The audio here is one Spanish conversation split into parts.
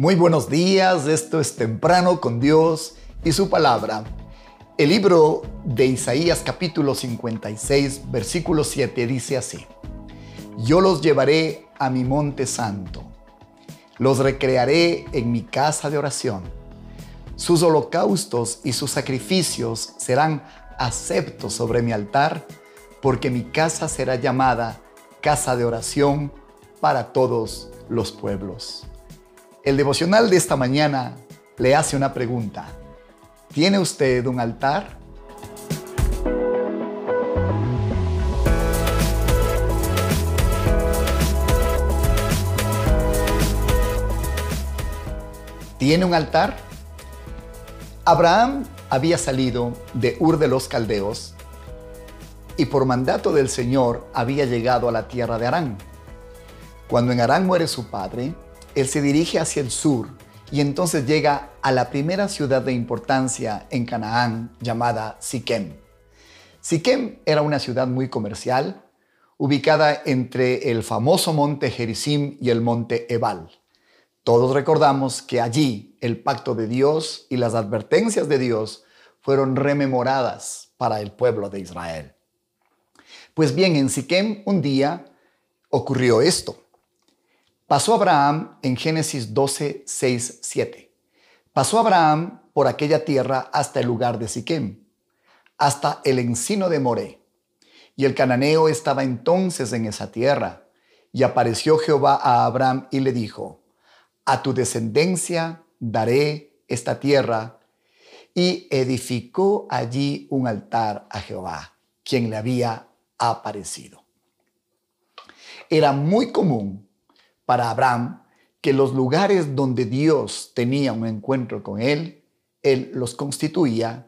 Muy buenos días, esto es temprano con Dios y su palabra. El libro de Isaías capítulo 56, versículo 7 dice así, Yo los llevaré a mi monte santo, los recrearé en mi casa de oración. Sus holocaustos y sus sacrificios serán aceptos sobre mi altar, porque mi casa será llamada casa de oración para todos los pueblos. El devocional de esta mañana le hace una pregunta. ¿Tiene usted un altar? ¿Tiene un altar? Abraham había salido de Ur de los Caldeos y por mandato del Señor había llegado a la tierra de Arán. Cuando en Arán muere su padre, él se dirige hacia el sur y entonces llega a la primera ciudad de importancia en Canaán llamada Siquem. Siquem era una ciudad muy comercial, ubicada entre el famoso monte Gerizim y el monte Ebal. Todos recordamos que allí el pacto de Dios y las advertencias de Dios fueron rememoradas para el pueblo de Israel. Pues bien, en Siquem un día ocurrió esto. Pasó Abraham en Génesis 12, 6, 7. Pasó Abraham por aquella tierra hasta el lugar de Siquem, hasta el encino de Moré. Y el cananeo estaba entonces en esa tierra. Y apareció Jehová a Abraham y le dijo, a tu descendencia daré esta tierra. Y edificó allí un altar a Jehová, quien le había aparecido. Era muy común para Abraham que los lugares donde Dios tenía un encuentro con él, él los constituía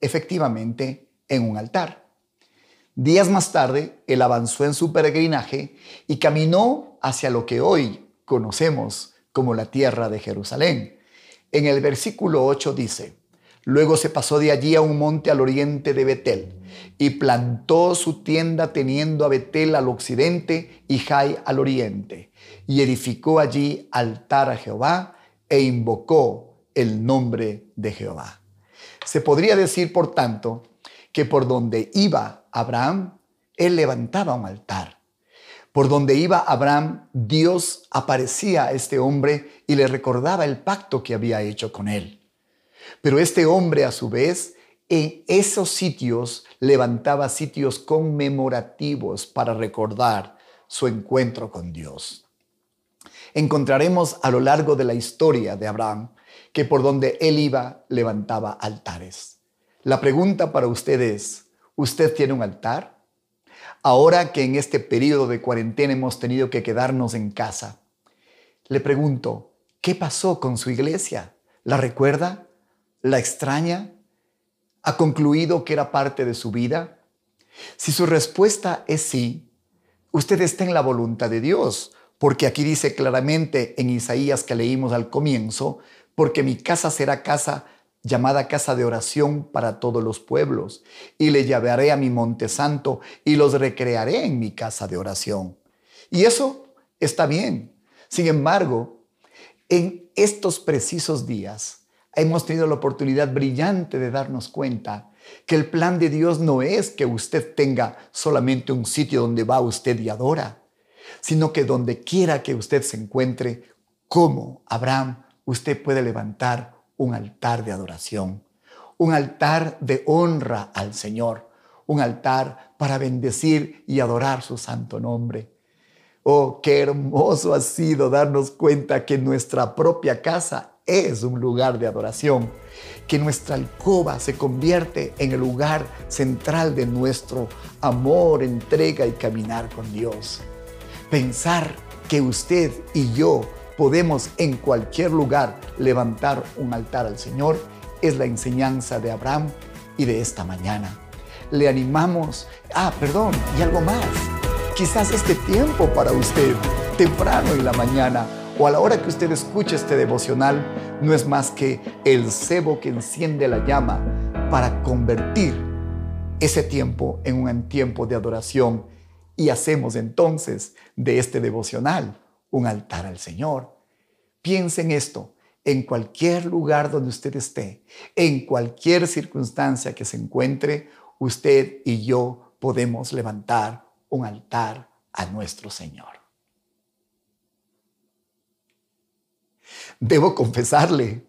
efectivamente en un altar. Días más tarde, él avanzó en su peregrinaje y caminó hacia lo que hoy conocemos como la tierra de Jerusalén. En el versículo 8 dice, Luego se pasó de allí a un monte al oriente de Betel y plantó su tienda teniendo a Betel al occidente y Jai al oriente. Y edificó allí altar a Jehová e invocó el nombre de Jehová. Se podría decir, por tanto, que por donde iba Abraham, él levantaba un altar. Por donde iba Abraham, Dios aparecía a este hombre y le recordaba el pacto que había hecho con él. Pero este hombre a su vez en esos sitios levantaba sitios conmemorativos para recordar su encuentro con Dios. Encontraremos a lo largo de la historia de Abraham que por donde él iba levantaba altares. La pregunta para usted es, ¿usted tiene un altar? Ahora que en este periodo de cuarentena hemos tenido que quedarnos en casa, le pregunto, ¿qué pasó con su iglesia? ¿La recuerda? ¿La extraña? ¿Ha concluido que era parte de su vida? Si su respuesta es sí, usted está en la voluntad de Dios, porque aquí dice claramente en Isaías que leímos al comienzo, porque mi casa será casa llamada casa de oración para todos los pueblos, y le llevaré a mi monte santo y los recrearé en mi casa de oración. Y eso está bien. Sin embargo, en estos precisos días, hemos tenido la oportunidad brillante de darnos cuenta que el plan de Dios no es que usted tenga solamente un sitio donde va usted y adora, sino que donde quiera que usted se encuentre, como Abraham, usted puede levantar un altar de adoración, un altar de honra al Señor, un altar para bendecir y adorar su santo nombre. Oh, qué hermoso ha sido darnos cuenta que nuestra propia casa es un lugar de adoración, que nuestra alcoba se convierte en el lugar central de nuestro amor, entrega y caminar con Dios. Pensar que usted y yo podemos en cualquier lugar levantar un altar al Señor es la enseñanza de Abraham y de esta mañana. Le animamos, ah, perdón, y algo más. Quizás este tiempo para usted, temprano en la mañana, o a la hora que usted escuche este devocional, no es más que el cebo que enciende la llama para convertir ese tiempo en un tiempo de adoración y hacemos entonces de este devocional un altar al Señor. Piense en esto, en cualquier lugar donde usted esté, en cualquier circunstancia que se encuentre, usted y yo podemos levantar un altar a nuestro Señor. Debo confesarle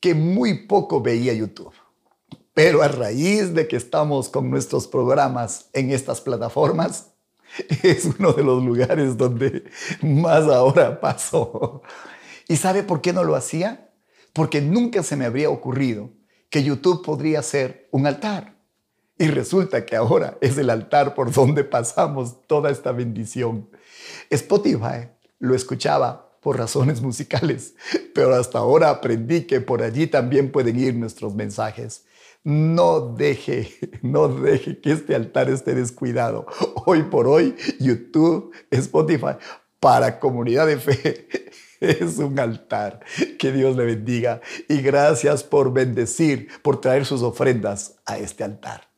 que muy poco veía YouTube, pero a raíz de que estamos con nuestros programas en estas plataformas, es uno de los lugares donde más ahora paso. ¿Y sabe por qué no lo hacía? Porque nunca se me habría ocurrido que YouTube podría ser un altar. Y resulta que ahora es el altar por donde pasamos toda esta bendición. Spotify lo escuchaba por razones musicales, pero hasta ahora aprendí que por allí también pueden ir nuestros mensajes. No deje, no deje que este altar esté descuidado. Hoy por hoy, YouTube, Spotify, para comunidad de fe, es un altar. Que Dios le bendiga y gracias por bendecir, por traer sus ofrendas a este altar.